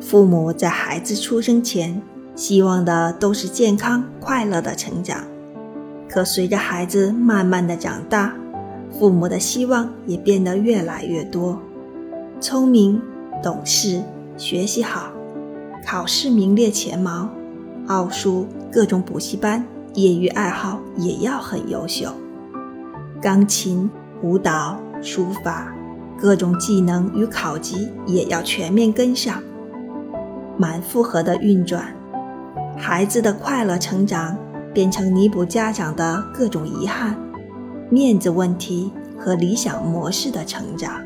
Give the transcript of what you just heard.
父母在孩子出生前希望的都是健康快乐的成长，可随着孩子慢慢的长大，父母的希望也变得越来越多：聪明、懂事、学习好、考试名列前茅、奥数、各种补习班、业余爱好也要很优秀，钢琴、舞蹈、书法。各种技能与考级也要全面跟上，满负荷的运转，孩子的快乐成长变成弥补家长的各种遗憾、面子问题和理想模式的成长。